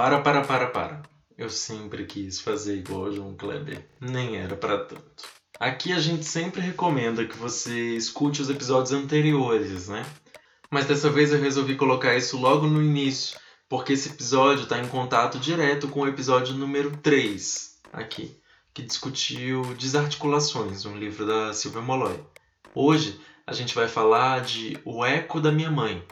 Para, para, para, para. Eu sempre quis fazer igual o João Kleber. Nem era para tanto. Aqui a gente sempre recomenda que você escute os episódios anteriores, né? Mas dessa vez eu resolvi colocar isso logo no início, porque esse episódio está em contato direto com o episódio número 3, aqui, que discutiu Desarticulações, um livro da Silvia Molloy. Hoje a gente vai falar de O Eco da Minha Mãe,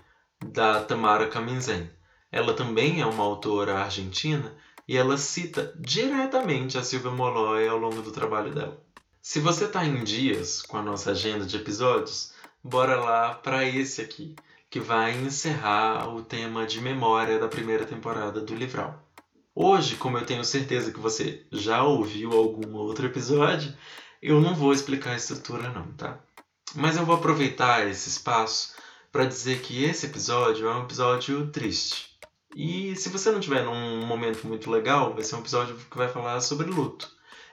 da Tamara Kaminzen. Ela também é uma autora argentina e ela cita diretamente a Silvia Molloy ao longo do trabalho dela. Se você está em dias com a nossa agenda de episódios, bora lá para esse aqui, que vai encerrar o tema de memória da primeira temporada do Livral. Hoje, como eu tenho certeza que você já ouviu algum outro episódio, eu não vou explicar a estrutura não, tá? Mas eu vou aproveitar esse espaço para dizer que esse episódio é um episódio triste. E se você não tiver num momento muito legal, vai ser um episódio que vai falar sobre luto.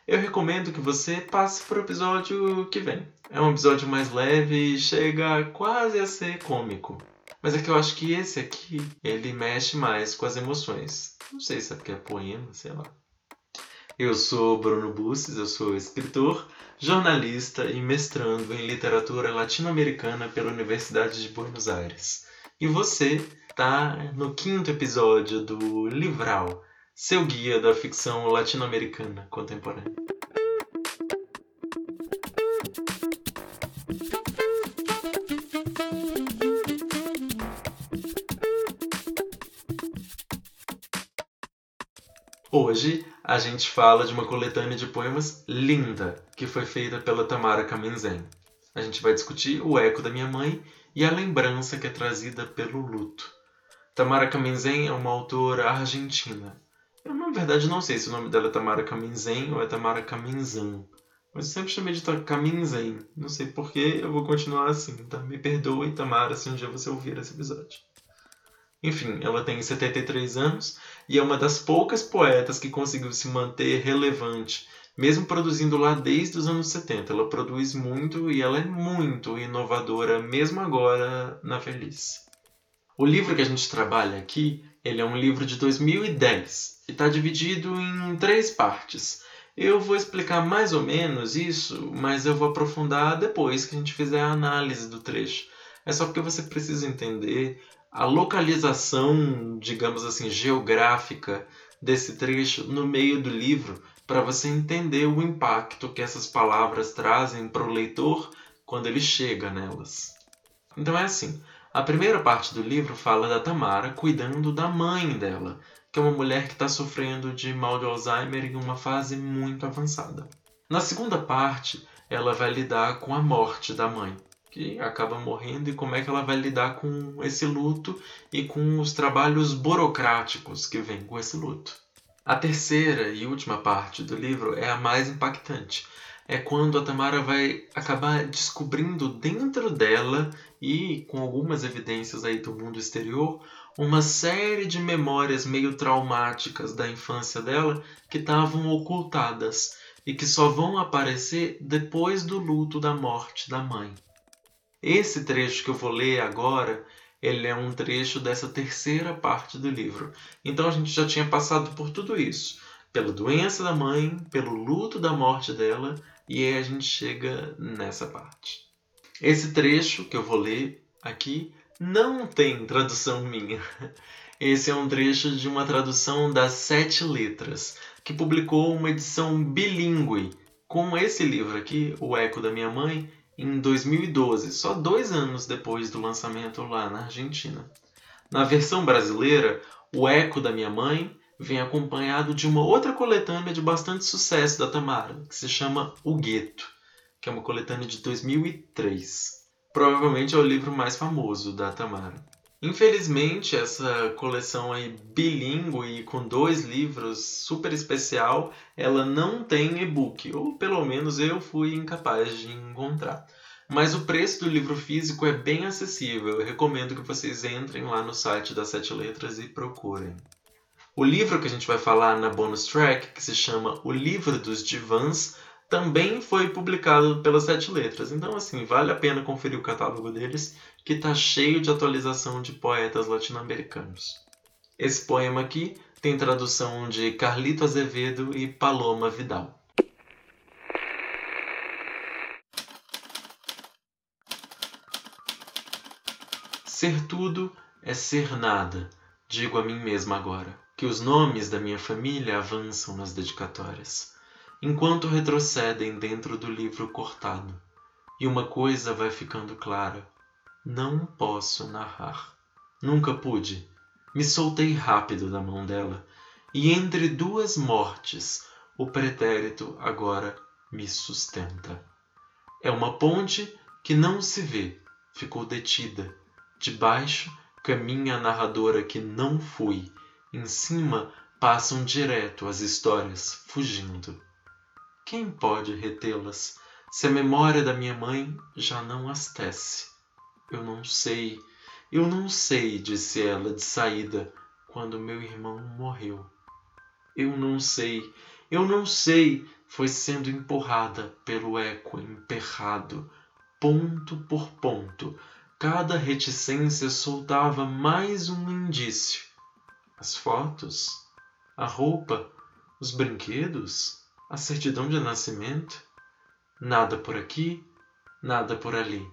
Eu recomendo que você passe para o episódio que vem. É um episódio mais leve e chega quase a ser cômico. Mas é que eu acho que esse aqui, ele mexe mais com as emoções. Não sei se é porque é poema, sei lá. Eu sou Bruno Busses, eu sou escritor, jornalista e mestrando em literatura latino-americana pela Universidade de Buenos Aires. E você está no quinto episódio do Livral, seu guia da ficção latino-americana contemporânea. Hoje a gente fala de uma coletânea de poemas linda que foi feita pela Tamara Kaminzen. A gente vai discutir o eco da minha mãe e a lembrança que é trazida pelo luto. Tamara Kaminzen é uma autora argentina. Eu, na verdade, não sei se o nome dela é Tamara Kaminzen ou é Tamara Kaminzan. Mas eu sempre chamei de Kaminzen. Não sei porquê, eu vou continuar assim, tá? Me perdoe, Tamara, se um dia você ouvir esse episódio. Enfim, ela tem 73 anos e é uma das poucas poetas que conseguiu se manter relevante, mesmo produzindo lá desde os anos 70. Ela produz muito e ela é muito inovadora, mesmo agora na velhice. O livro que a gente trabalha aqui, ele é um livro de 2010 e está dividido em três partes. Eu vou explicar mais ou menos isso, mas eu vou aprofundar depois que a gente fizer a análise do trecho. É só porque você precisa entender a localização, digamos assim, geográfica desse trecho no meio do livro para você entender o impacto que essas palavras trazem para o leitor quando ele chega nelas. Então é assim: a primeira parte do livro fala da Tamara cuidando da mãe dela, que é uma mulher que está sofrendo de mal de Alzheimer em uma fase muito avançada. Na segunda parte, ela vai lidar com a morte da mãe que acaba morrendo e como é que ela vai lidar com esse luto e com os trabalhos burocráticos que vêm com esse luto. A terceira e última parte do livro é a mais impactante. É quando a Tamara vai acabar descobrindo dentro dela e com algumas evidências aí do mundo exterior uma série de memórias meio traumáticas da infância dela que estavam ocultadas e que só vão aparecer depois do luto da morte da mãe. Esse trecho que eu vou ler agora, ele é um trecho dessa terceira parte do livro. Então a gente já tinha passado por tudo isso, pela doença da mãe, pelo luto da morte dela, e aí a gente chega nessa parte. Esse trecho que eu vou ler aqui não tem tradução minha. Esse é um trecho de uma tradução das Sete Letras, que publicou uma edição bilíngue com esse livro aqui, O Eco da Minha Mãe, em 2012, só dois anos depois do lançamento lá na Argentina. Na versão brasileira, O Eco da Minha Mãe vem acompanhado de uma outra coletânea de bastante sucesso da Tamara, que se chama O Gueto, que é uma coletânea de 2003. Provavelmente é o livro mais famoso da Tamara. Infelizmente, essa coleção aí bilíngue e com dois livros super especial, ela não tem e-book, ou pelo menos eu fui incapaz de encontrar. Mas o preço do livro físico é bem acessível. Eu recomendo que vocês entrem lá no site das Sete Letras e procurem. O livro que a gente vai falar na bonus track, que se chama O Livro dos Divãs, também foi publicado pelas Sete Letras. Então, assim, vale a pena conferir o catálogo deles, que está cheio de atualização de poetas latino-americanos. Esse poema aqui tem tradução de Carlito Azevedo e Paloma Vidal. Ser tudo é ser nada, digo a mim mesma agora, que os nomes da minha família avançam nas dedicatórias, enquanto retrocedem dentro do livro cortado, e uma coisa vai ficando clara: não posso narrar. Nunca pude. Me soltei rápido da mão dela, e entre duas mortes, o pretérito agora me sustenta. É uma ponte que não se vê, ficou detida de baixo caminha a narradora que não fui. Em cima passam direto as histórias, fugindo. Quem pode retê-las se a memória da minha mãe já não as tece? Eu não sei, eu não sei, disse ela de saída quando meu irmão morreu. Eu não sei, eu não sei, foi sendo empurrada pelo eco emperrado, ponto por ponto, Cada reticência soltava mais um indício. As fotos, a roupa, os brinquedos, a certidão de nascimento. Nada por aqui, nada por ali,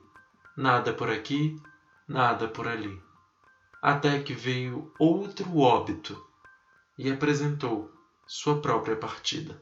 nada por aqui, nada por ali. Até que veio outro óbito e apresentou sua própria partida.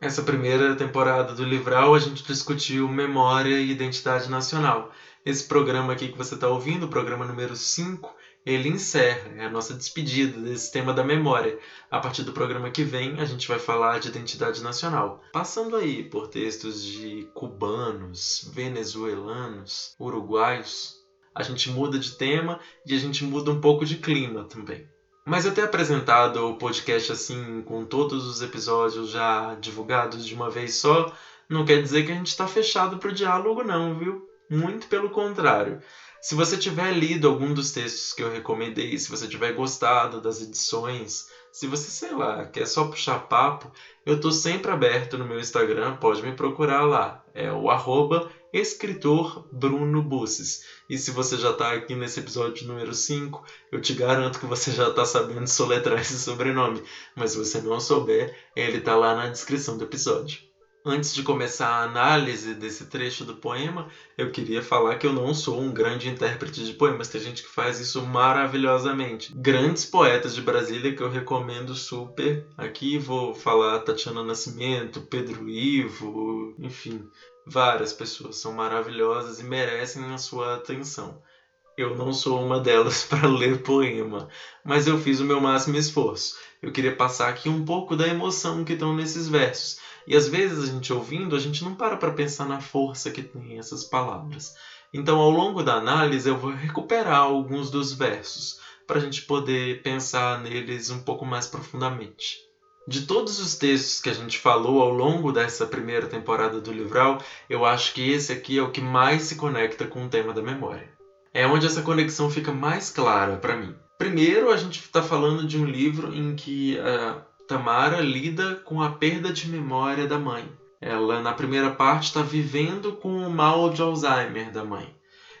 Essa primeira temporada do Livral a gente discutiu memória e identidade nacional. Esse programa aqui que você está ouvindo, o programa número 5, ele encerra, é a nossa despedida desse tema da memória. A partir do programa que vem, a gente vai falar de identidade nacional. Passando aí por textos de cubanos, venezuelanos, uruguaios, a gente muda de tema e a gente muda um pouco de clima também. Mas eu ter apresentado o podcast assim, com todos os episódios já divulgados de uma vez só, não quer dizer que a gente está fechado para o diálogo, não, viu? Muito pelo contrário. Se você tiver lido algum dos textos que eu recomendei, se você tiver gostado das edições, se você, sei lá, quer só puxar papo, eu tô sempre aberto no meu Instagram, pode me procurar lá. É o arroba escritor Bruno Busses. E se você já está aqui nesse episódio número 5, eu te garanto que você já está sabendo soletrar esse sobrenome. Mas se você não souber, ele está lá na descrição do episódio. Antes de começar a análise desse trecho do poema, eu queria falar que eu não sou um grande intérprete de poemas. Tem gente que faz isso maravilhosamente. Grandes poetas de Brasília que eu recomendo super. Aqui vou falar Tatiana Nascimento, Pedro Ivo, enfim, várias pessoas são maravilhosas e merecem a sua atenção. Eu não sou uma delas para ler poema, mas eu fiz o meu máximo esforço. Eu queria passar aqui um pouco da emoção que estão nesses versos e às vezes a gente ouvindo, a gente não para para pensar na força que tem essas palavras. Então, ao longo da análise, eu vou recuperar alguns dos versos para a gente poder pensar neles um pouco mais profundamente. De todos os textos que a gente falou ao longo dessa primeira temporada do Livral, eu acho que esse aqui é o que mais se conecta com o tema da memória. É onde essa conexão fica mais clara para mim. Primeiro, a gente está falando de um livro em que uh, Tamara lida com a perda de memória da mãe. Ela, na primeira parte, está vivendo com o mal de Alzheimer da mãe.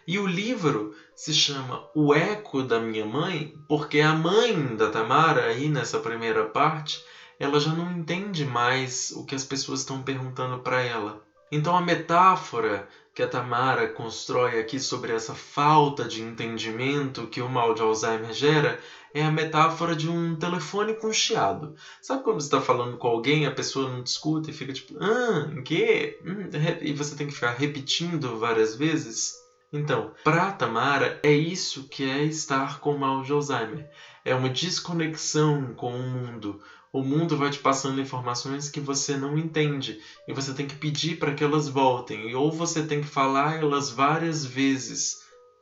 E o livro se chama O Eco da Minha Mãe, porque a mãe da Tamara, aí nessa primeira parte, ela já não entende mais o que as pessoas estão perguntando para ela. Então a metáfora que a Tamara constrói aqui sobre essa falta de entendimento que o mal de Alzheimer gera é a metáfora de um telefone com chiado. Sabe quando você está falando com alguém, a pessoa não te escuta e fica tipo, ah, quê? Hum, e você tem que ficar repetindo várias vezes? Então, para Tamara, é isso que é estar com mal de Alzheimer. É uma desconexão com o mundo, o mundo vai te passando informações que você não entende e você tem que pedir para que elas voltem, ou você tem que falar elas várias vezes.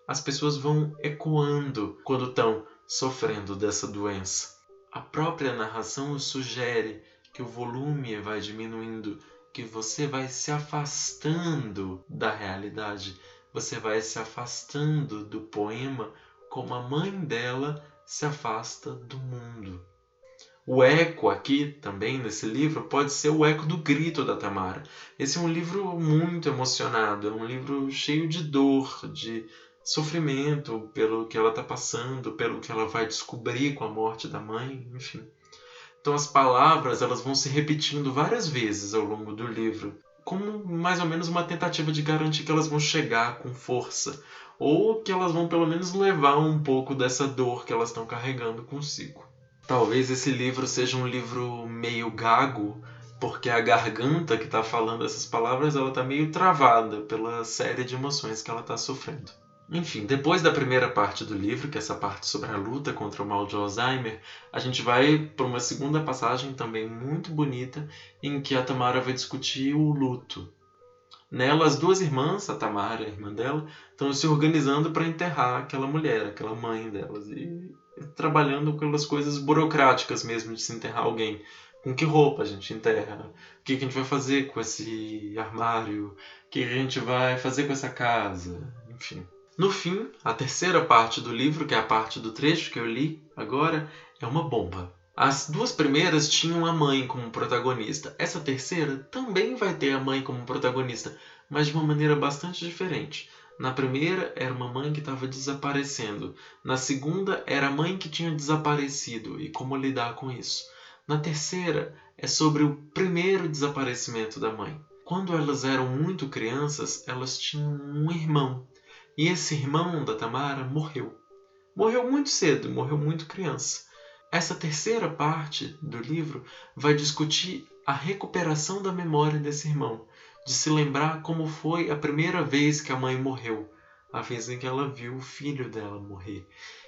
As pessoas vão ecoando quando estão sofrendo dessa doença. A própria narração sugere que o volume vai diminuindo, que você vai se afastando da realidade, você vai se afastando do poema como a mãe dela se afasta do mundo. O eco aqui também nesse livro pode ser o eco do grito da Tamara. Esse é um livro muito emocionado, é um livro cheio de dor, de sofrimento, pelo que ela está passando, pelo que ela vai descobrir com a morte da mãe, enfim. Então as palavras elas vão se repetindo várias vezes ao longo do livro, como mais ou menos uma tentativa de garantir que elas vão chegar com força, ou que elas vão pelo menos levar um pouco dessa dor que elas estão carregando consigo. Talvez esse livro seja um livro meio gago, porque a garganta que está falando essas palavras ela está meio travada pela série de emoções que ela está sofrendo. Enfim, depois da primeira parte do livro, que é essa parte sobre a luta contra o mal de Alzheimer, a gente vai para uma segunda passagem também muito bonita, em que a Tamara vai discutir o luto. Nela, as duas irmãs, a Tamara e a irmã dela, estão se organizando para enterrar aquela mulher, aquela mãe delas, e trabalhando aquelas coisas burocráticas mesmo de se enterrar alguém. Com que roupa a gente enterra? O que a gente vai fazer com esse armário? O que a gente vai fazer com essa casa? Enfim. No fim, a terceira parte do livro, que é a parte do trecho que eu li agora, é uma bomba. As duas primeiras tinham a mãe como protagonista. Essa terceira também vai ter a mãe como protagonista, mas de uma maneira bastante diferente. Na primeira era uma mãe que estava desaparecendo. Na segunda era a mãe que tinha desaparecido e como lidar com isso. Na terceira é sobre o primeiro desaparecimento da mãe. Quando elas eram muito crianças, elas tinham um irmão e esse irmão da Tamara morreu. Morreu muito cedo, morreu muito criança. Essa terceira parte do livro vai discutir a recuperação da memória desse irmão, de se lembrar como foi a primeira vez que a mãe morreu, a vez em que ela viu o filho dela morrer,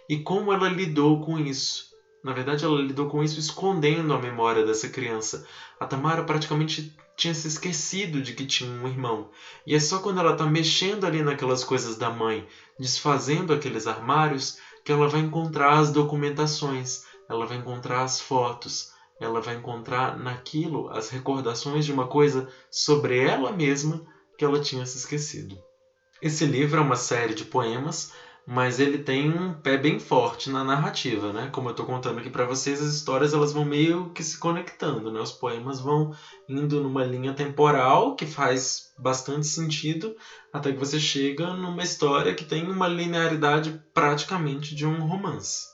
e como ela lidou com isso. Na verdade, ela lidou com isso escondendo a memória dessa criança. A Tamara praticamente tinha se esquecido de que tinha um irmão. E é só quando ela está mexendo ali naquelas coisas da mãe, desfazendo aqueles armários, que ela vai encontrar as documentações, ela vai encontrar as fotos, ela vai encontrar naquilo as recordações de uma coisa sobre ela mesma que ela tinha se esquecido. Esse livro é uma série de poemas mas ele tem um pé bem forte na narrativa, né? Como eu estou contando aqui para vocês, as histórias elas vão meio que se conectando, né? Os poemas vão indo numa linha temporal que faz bastante sentido até que você chega numa história que tem uma linearidade praticamente de um romance.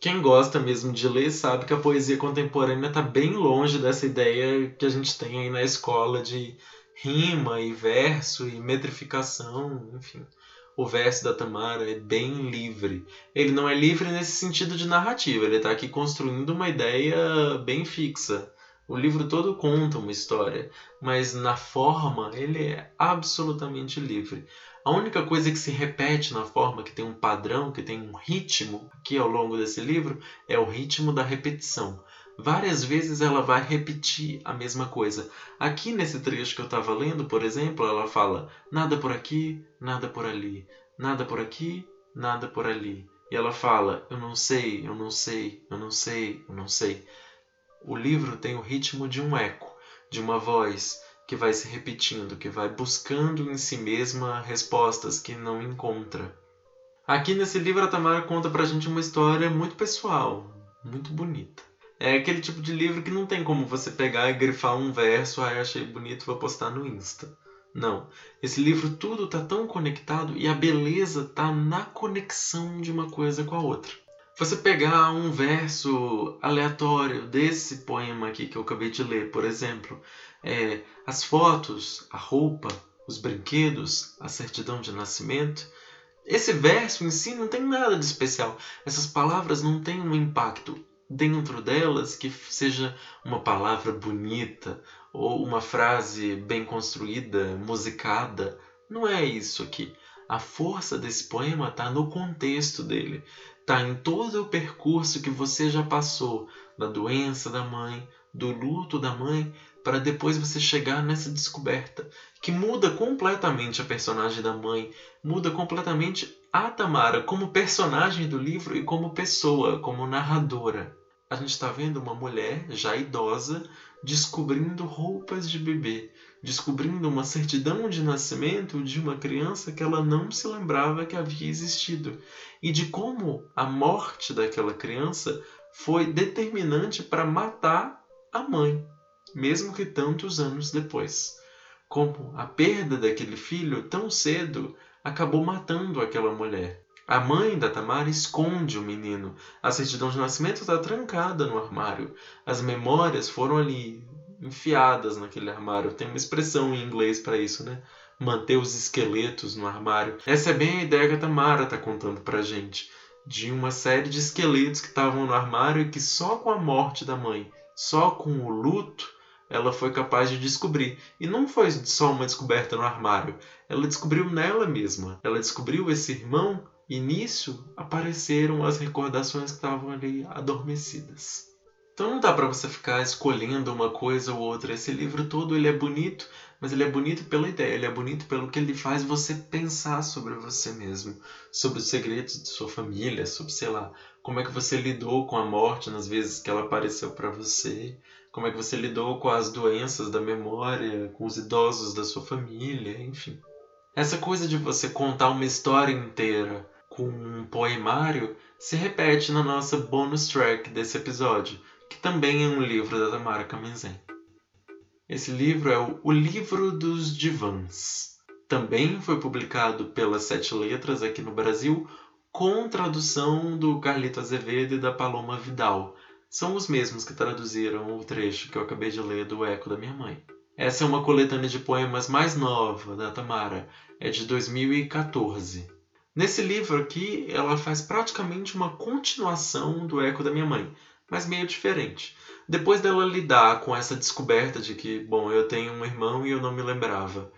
Quem gosta mesmo de ler sabe que a poesia contemporânea está bem longe dessa ideia que a gente tem aí na escola de rima e verso e metrificação, enfim o verso da Tamara é bem livre. Ele não é livre nesse sentido de narrativa, ele está aqui construindo uma ideia bem fixa. O livro todo conta uma história, mas na forma ele é absolutamente livre. A única coisa que se repete na forma, que tem um padrão, que tem um ritmo aqui ao longo desse livro, é o ritmo da repetição. Várias vezes ela vai repetir a mesma coisa. Aqui nesse trecho que eu estava lendo, por exemplo, ela fala nada por aqui, nada por ali, nada por aqui, nada por ali. E ela fala eu não sei, eu não sei, eu não sei, eu não sei. O livro tem o ritmo de um eco, de uma voz que vai se repetindo, que vai buscando em si mesma respostas que não encontra. Aqui nesse livro a Tamara conta pra gente uma história muito pessoal, muito bonita. É aquele tipo de livro que não tem como você pegar e grifar um verso, ah, achei bonito, vou postar no Insta. Não. Esse livro tudo tá tão conectado e a beleza tá na conexão de uma coisa com a outra. Você pegar um verso aleatório desse poema aqui que eu acabei de ler, por exemplo, é, as fotos, a roupa, os brinquedos, a certidão de nascimento, esse verso em si não tem nada de especial. Essas palavras não têm um impacto dentro delas que seja uma palavra bonita ou uma frase bem construída, musicada. Não é isso aqui. A força desse poema está no contexto dele, está em todo o percurso que você já passou da doença da mãe, do luto da mãe, para depois você chegar nessa descoberta que muda completamente a personagem da mãe, muda completamente a Tamara como personagem do livro e como pessoa, como narradora a gente está vendo uma mulher já idosa descobrindo roupas de bebê, descobrindo uma certidão de nascimento de uma criança que ela não se lembrava que havia existido e de como a morte daquela criança foi determinante para matar a mãe, mesmo que tantos anos depois. Como a perda daquele filho tão cedo acabou matando aquela mulher. A mãe da Tamara esconde o menino. A certidão de nascimento está trancada no armário. As memórias foram ali enfiadas naquele armário. Tem uma expressão em inglês para isso, né? Manter os esqueletos no armário. Essa é bem a ideia que a Tamara está contando pra gente. De uma série de esqueletos que estavam no armário e que só com a morte da mãe, só com o luto, ela foi capaz de descobrir. E não foi só uma descoberta no armário, ela descobriu nela mesma. Ela descobriu esse irmão e nisso apareceram as recordações que estavam ali adormecidas. Então não dá para você ficar escolhendo uma coisa ou outra. Esse livro todo ele é bonito, mas ele é bonito pela ideia, ele é bonito pelo que ele faz você pensar sobre você mesmo, sobre os segredos de sua família, sobre sei lá, como é que você lidou com a morte nas vezes que ela apareceu para você, como é que você lidou com as doenças da memória, com os idosos da sua família, enfim. Essa coisa de você contar uma história inteira com um poemário se repete na nossa bonus track desse episódio, que também é um livro da Tamara Kamenzen. Esse livro é o, o Livro dos Divãs. Também foi publicado pelas Sete Letras aqui no Brasil, com tradução do Carlito Azevedo e da Paloma Vidal. São os mesmos que traduziram o trecho que eu acabei de ler do Eco da Minha Mãe. Essa é uma coletânea de poemas mais nova da Tamara, é de 2014. Nesse livro aqui, ela faz praticamente uma continuação do Eco da Minha Mãe, mas meio diferente. Depois dela lidar com essa descoberta de que, bom, eu tenho um irmão e eu não me lembrava.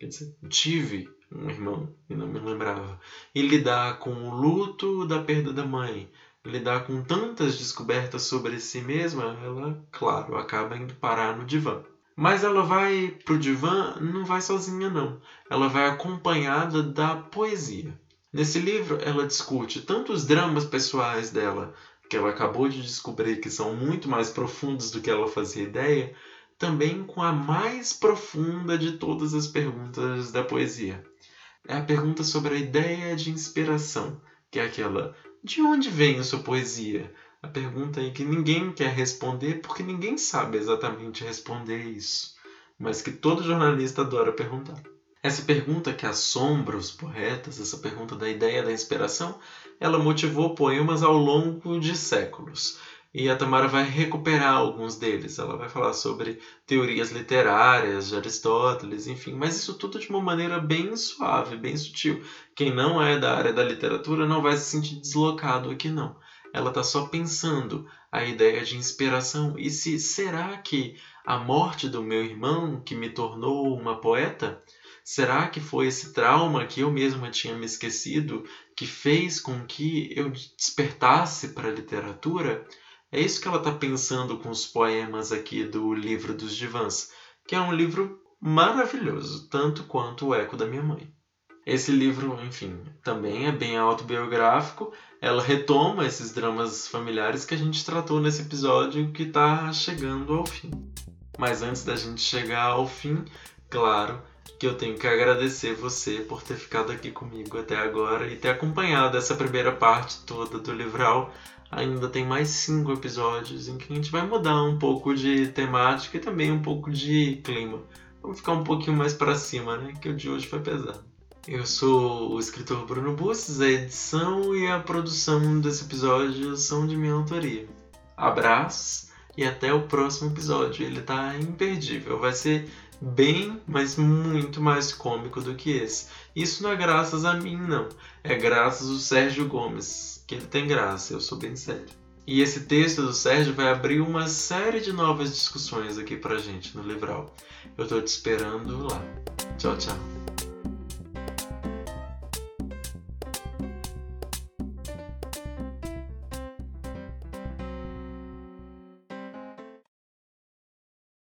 Quer dizer, tive um irmão e não me lembrava. E lidar com o luto da perda da mãe, lidar com tantas descobertas sobre si mesma, ela, claro, acaba indo parar no divã. Mas ela vai pro divã, não vai sozinha não. Ela vai acompanhada da poesia. Nesse livro, ela discute tanto os dramas pessoais dela, que ela acabou de descobrir que são muito mais profundos do que ela fazia ideia, também com a mais profunda de todas as perguntas da poesia. É a pergunta sobre a ideia de inspiração, que é aquela: de onde vem a sua poesia? A pergunta em que ninguém quer responder porque ninguém sabe exatamente responder isso, mas que todo jornalista adora perguntar. Essa pergunta que assombra os poetas, essa pergunta da ideia da inspiração, ela motivou poemas ao longo de séculos. E a Tamara vai recuperar alguns deles. Ela vai falar sobre teorias literárias de Aristóteles, enfim, mas isso tudo de uma maneira bem suave, bem sutil. Quem não é da área da literatura não vai se sentir deslocado aqui, não. Ela está só pensando a ideia de inspiração. E se será que a morte do meu irmão, que me tornou uma poeta, Será que foi esse trauma que eu mesma tinha me esquecido que fez com que eu despertasse para a literatura? É isso que ela está pensando com os poemas aqui do Livro dos Divãs, que é um livro maravilhoso, tanto quanto O Eco da Minha Mãe. Esse livro, enfim, também é bem autobiográfico. Ela retoma esses dramas familiares que a gente tratou nesse episódio que está chegando ao fim. Mas antes da gente chegar ao fim, claro, que eu tenho que agradecer você por ter ficado aqui comigo até agora e ter acompanhado essa primeira parte toda do livral. Ainda tem mais cinco episódios em que a gente vai mudar um pouco de temática e também um pouco de clima. Vamos ficar um pouquinho mais para cima, né? Que o de hoje foi pesado. Eu sou o escritor Bruno Busses, a edição e a produção desse episódio são de minha autoria. Abraços e até o próximo episódio. Ele tá imperdível. Vai ser bem, mas muito mais cômico do que esse. Isso não é graças a mim, não. É graças ao Sérgio Gomes, que ele tem graça, eu sou bem sério. E esse texto do Sérgio vai abrir uma série de novas discussões aqui pra gente no Livral. Eu tô te esperando lá. Tchau, tchau.